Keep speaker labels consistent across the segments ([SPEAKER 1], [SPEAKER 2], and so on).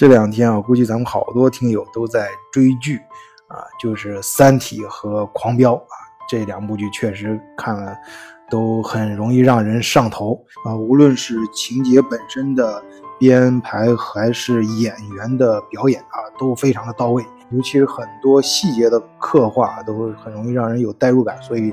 [SPEAKER 1] 这两天啊，估计咱们好多听友都在追剧啊，就是《三体》和《狂飙》啊，这两部剧确实看了都很容易让人上头啊。无论是情节本身的编排，还是演员的表演啊，都非常的到位。尤其是很多细节的刻画，都很容易让人有代入感，所以，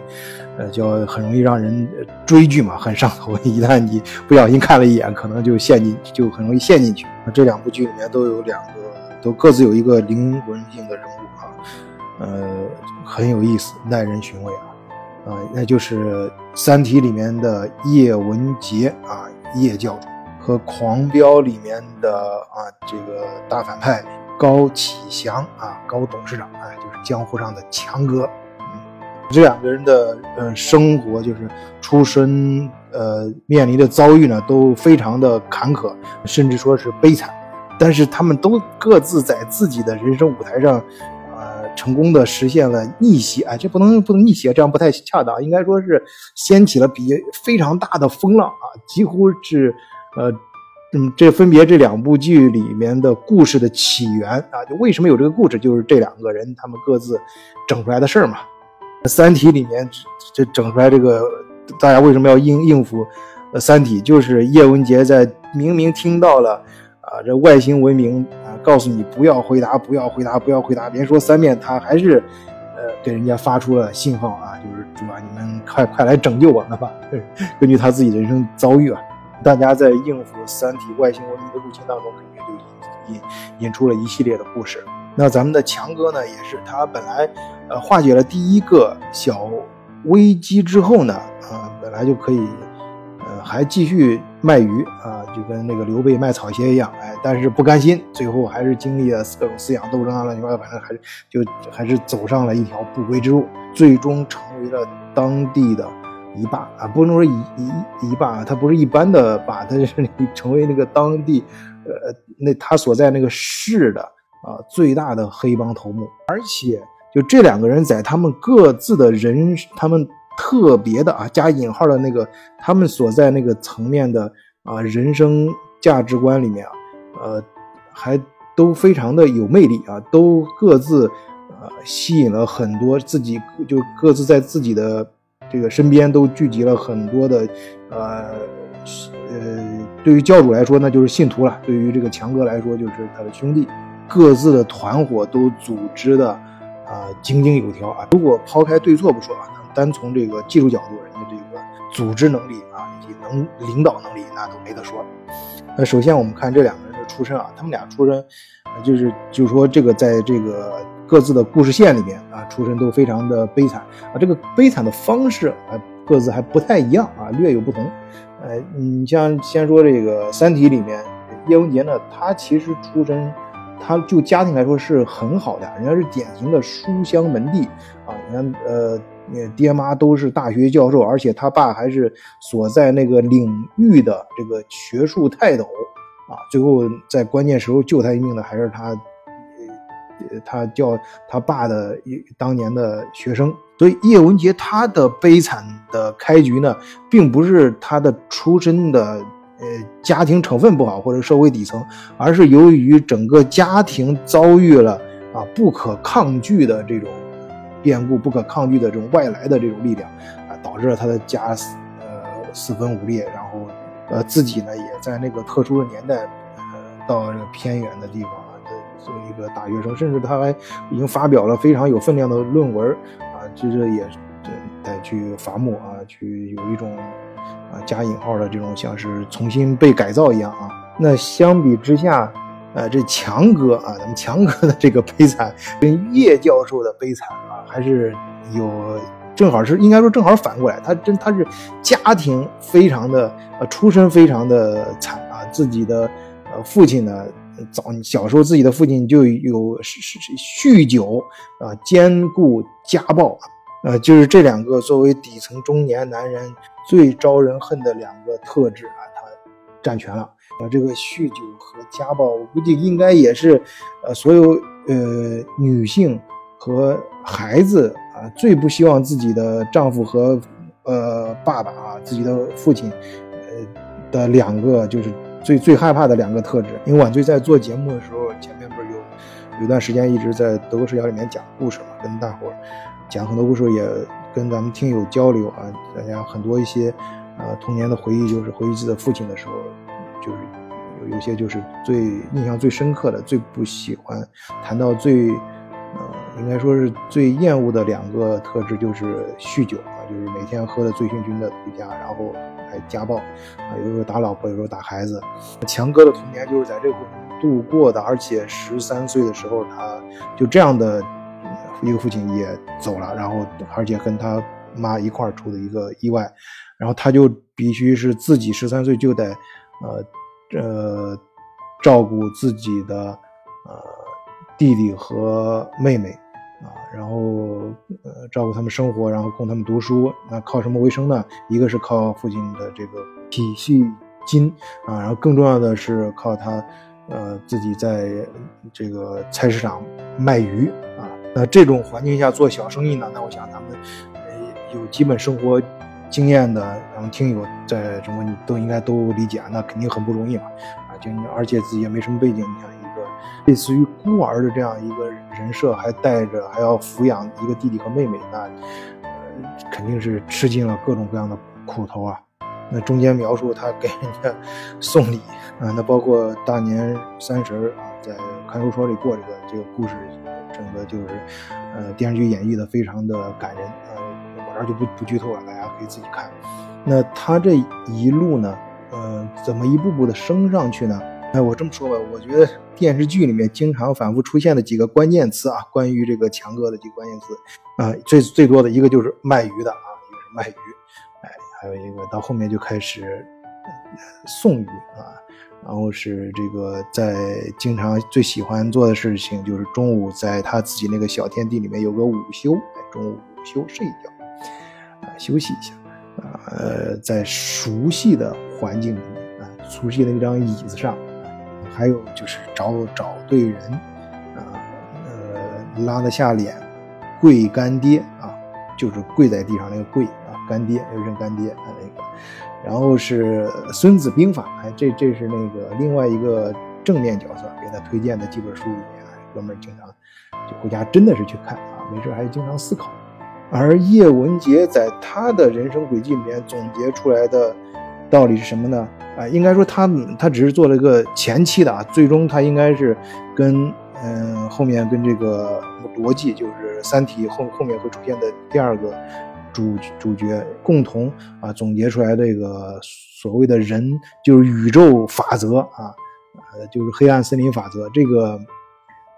[SPEAKER 1] 呃，就很容易让人追剧嘛，很上头。一旦你不小心看了一眼，可能就陷进，就很容易陷进去。这两部剧里面都有两个，都各自有一个灵魂性的人物啊，呃，很有意思，耐人寻味啊，啊，那就是《三体》里面的叶文洁啊，叶教主和《狂飙》里面的啊这个大反派。高启祥啊，高董事长，哎，就是江湖上的强哥。嗯，这两个人的呃生活，就是出身呃面临的遭遇呢，都非常的坎坷，甚至说是悲惨。但是他们都各自在自己的人生舞台上，呃，成功的实现了逆袭。哎，这不能不能逆袭，这样不太恰当，应该说是掀起了比非常大的风浪啊，几乎是呃。嗯，这分别这两部剧里面的故事的起源啊，就为什么有这个故事，就是这两个人他们各自整出来的事儿嘛。《三体》里面这整出来这个，大家为什么要应应付？《三体》就是叶文洁在明明听到了啊，这外星文明啊，告诉你不要回答，不要回答，不要回答，连说三遍，他还是呃给人家发出了信号啊，就是主啊，你们快快来拯救我们吧！根据他自己的人生遭遇啊。大家在应付三体外星文明的入侵当中，肯定就引引引出了一系列的故事。那咱们的强哥呢，也是他本来呃化解了第一个小危机之后呢，啊本来就可以呃还继续卖鱼啊，就跟那个刘备卖草鞋一样，哎，但是不甘心，最后还是经历了各种思想斗争啊，乱七八糟，反正还是就还是走上了一条不归之路，最终成为了当地的。一霸啊，不能说一一一霸，他不是一般的霸，他是 成为那个当地，呃，那他所在那个市的啊最大的黑帮头目。而且，就这两个人在他们各自的人，他们特别的啊加引号的那个，他们所在那个层面的啊人生价值观里面啊，呃，还都非常的有魅力啊，都各自呃吸引了很多自己，就各自在自己的。这个身边都聚集了很多的，呃，呃，对于教主来说，那就是信徒了；对于这个强哥来说，就是他的兄弟，各自的团伙都组织的啊井井有条啊。如果抛开对错不说啊，单从这个技术角度，人家这个组织能力啊以及能领导能力，那都没得说。那首先我们看这两个人的出身啊，他们俩出身，就是就是说这个在这个。各自的故事线里面啊，出身都非常的悲惨啊，这个悲惨的方式啊，各自还不太一样啊，略有不同。呃，你像先说这个《三体》里面，叶文洁呢，他其实出身，他就家庭来说是很好的，人家是典型的书香门第啊，你看呃，爹妈都是大学教授，而且他爸还是所在那个领域的这个学术泰斗啊，最后在关键时候救他一命的还是他。他叫他爸的一当年的学生，所以叶文洁他的悲惨的开局呢，并不是他的出身的呃家庭成分不好或者社会底层，而是由于整个家庭遭遇了啊不可抗拒的这种变故，不可抗拒的这种外来的这种力量啊，导致了他的家呃四分五裂，然后呃自己呢也在那个特殊的年代呃到这个偏远的地方。作为一个大学生，甚至他还已经发表了非常有分量的论文啊，这这也得去伐木啊，去有一种啊加引号的这种像是重新被改造一样啊。那相比之下，呃，这强哥啊，咱们强哥的这个悲惨跟叶教授的悲惨啊，还是有正好是应该说正好反过来，他真他是家庭非常的呃出身非常的惨啊，自己的呃父亲呢。早小时候，自己的父亲就有是是酗酒啊，兼顾家暴，呃，就是这两个作为底层中年男人最招人恨的两个特质啊，他占全了啊。这个酗酒和家暴，我估计应该也是呃所有呃女性和孩子啊最不希望自己的丈夫和呃爸爸啊自己的父亲呃的两个就是最最害怕的两个特质。因为晚醉在做节目的时候，前面不是有有段时间一直在德国视角里面讲故事嘛，跟大伙儿讲很多故事，也跟咱们听友交流啊，大家很多一些呃童年的回忆，就是回忆自己的父亲的时候，就是有有些就是最印象最深刻的，最不喜欢谈到最。呃，应该说是最厌恶的两个特质就是酗酒，就是每天喝的醉醺醺的回家，然后还家暴啊，有时候打老婆，有时候打孩子。强哥的童年就是在这个过程度过的，而且十三岁的时候，他就这样的一个父亲也走了，然后而且跟他妈一块儿出的一个意外，然后他就必须是自己十三岁就得呃呃照顾自己的呃。弟弟和妹妹，啊，然后呃照顾他们生活，然后供他们读书，那靠什么为生呢？一个是靠父亲的这个体恤金啊，然后更重要的是靠他，呃自己在这个菜市场卖鱼啊。那这种环境下做小生意呢，那我想咱们呃有基本生活经验的，然后听友在什么你都应该都理解，那肯定很不容易嘛，啊，就而且自己也没什么背景，你想。类似于孤儿的这样一个人设，还带着还要抚养一个弟弟和妹妹，那呃肯定是吃尽了各种各样的苦头啊。那中间描述他给人家送礼啊，那包括大年三十啊，在看守所里过这个这个故事，整个就是呃电视剧演绎的非常的感人啊。我这儿就不不剧透了，大家可以自己看。那他这一路呢，呃，怎么一步步的升上去呢？哎，我这么说吧，我觉得电视剧里面经常反复出现的几个关键词啊，关于这个强哥的几个关键词啊，最最多的一个就是卖鱼的啊，一个是卖鱼，哎，还有一个到后面就开始送鱼啊，然后是这个在经常最喜欢做的事情就是中午在他自己那个小天地里面有个午休，中午午休睡一觉啊，休息一下啊，呃，在熟悉的环境里面啊，熟悉的那张椅子上。还有就是找找对人，啊，呃，拉得下脸，跪干爹啊，就是跪在地上那个跪啊，干爹要认干爹啊那个，然后是《孙子兵法》，哎，这这是那个另外一个正面角色给他推荐的几本书里面，哥们儿经常就回家真的是去看啊，没事还经常思考。而叶文洁在他的人生轨迹里面总结出来的道理是什么呢？啊，应该说他他只是做了一个前期的啊，最终他应该是跟嗯后面跟这个逻辑，就是《三体》后后面会出现的第二个主主角共同啊总结出来这个所谓的人就是宇宙法则啊，呃就是黑暗森林法则。这个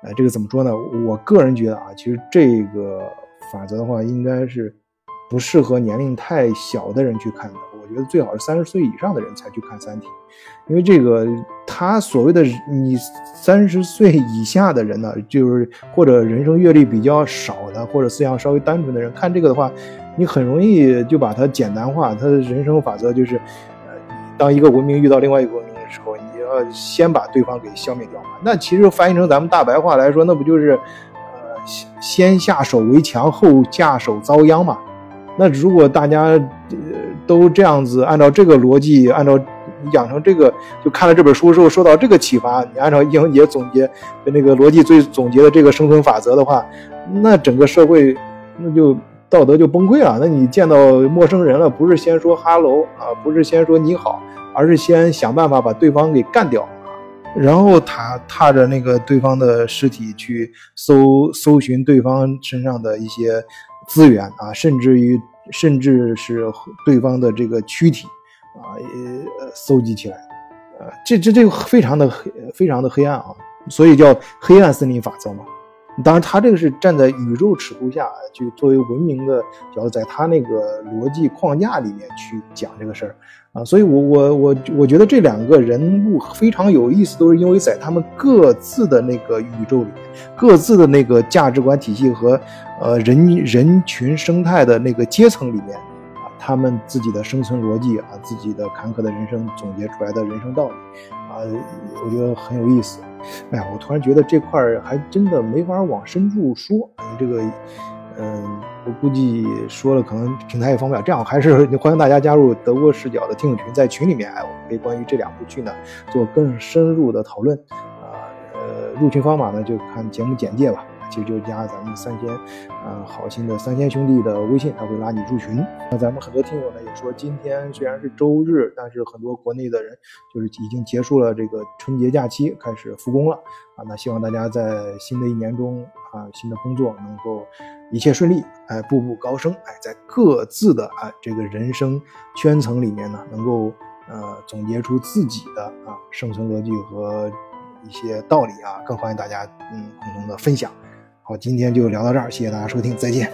[SPEAKER 1] 呃这个怎么说呢？我个人觉得啊，其实这个法则的话，应该是不适合年龄太小的人去看的。我觉得最好是三十岁以上的人才去看《三体》，因为这个他所谓的你三十岁以下的人呢，就是或者人生阅历比较少的，或者思想稍微单纯的人看这个的话，你很容易就把它简单化。他的人生法则就是，呃，当一个文明遇到另外一个文明的时候，你要先把对方给消灭掉嘛。那其实翻译成咱们大白话来说，那不就是，呃，先下手为强，后下手遭殃嘛？那如果大家都这样子按照这个逻辑，按照养成这个，就看了这本书之后受到这个启发，你按照叶文洁总结的那个逻辑最总结的这个生存法则的话，那整个社会那就道德就崩溃了。那你见到陌生人了，不是先说哈喽啊，不是先说你好，而是先想办法把对方给干掉，然后踏踏着那个对方的尸体去搜搜寻对方身上的一些。资源啊，甚至于甚至是对方的这个躯体啊，呃，搜集起来，呃，这这这个非常的黑，非常的黑暗啊，所以叫黑暗森林法则嘛。当然，他这个是站在宇宙尺度下，就作为文明的角度，在他那个逻辑框架里面去讲这个事儿啊。所以，我我我我觉得这两个人物非常有意思，都是因为在他们各自的那个宇宙里面，各自的那个价值观体系和呃人人群生态的那个阶层里面，他们自己的生存逻辑啊，自己的坎坷的人生总结出来的人生道理啊，我觉得很有意思。哎呀，我突然觉得这块儿还真的没法往深处说。这个，嗯，我估计说了可能平台也方便，这样还是欢迎大家加入德国视角的听友群，在群里面，哎，我们可以关于这两部剧呢做更深入的讨论。啊，呃，入群方法呢就看节目简介吧。其实就加咱们三千，啊，好心的三千兄弟的微信，他会拉你入群。那咱们很多听友呢也说，今天虽然是周日，但是很多国内的人就是已经结束了这个春节假期，开始复工了啊。那希望大家在新的一年中啊，新的工作能够一切顺利，哎，步步高升，哎，在各自的啊这个人生圈层里面呢，能够呃总结出自己的啊生存逻辑和一些道理啊，更欢迎大家嗯共同的分享。好，今天就聊到这儿，谢谢大家收听，再见。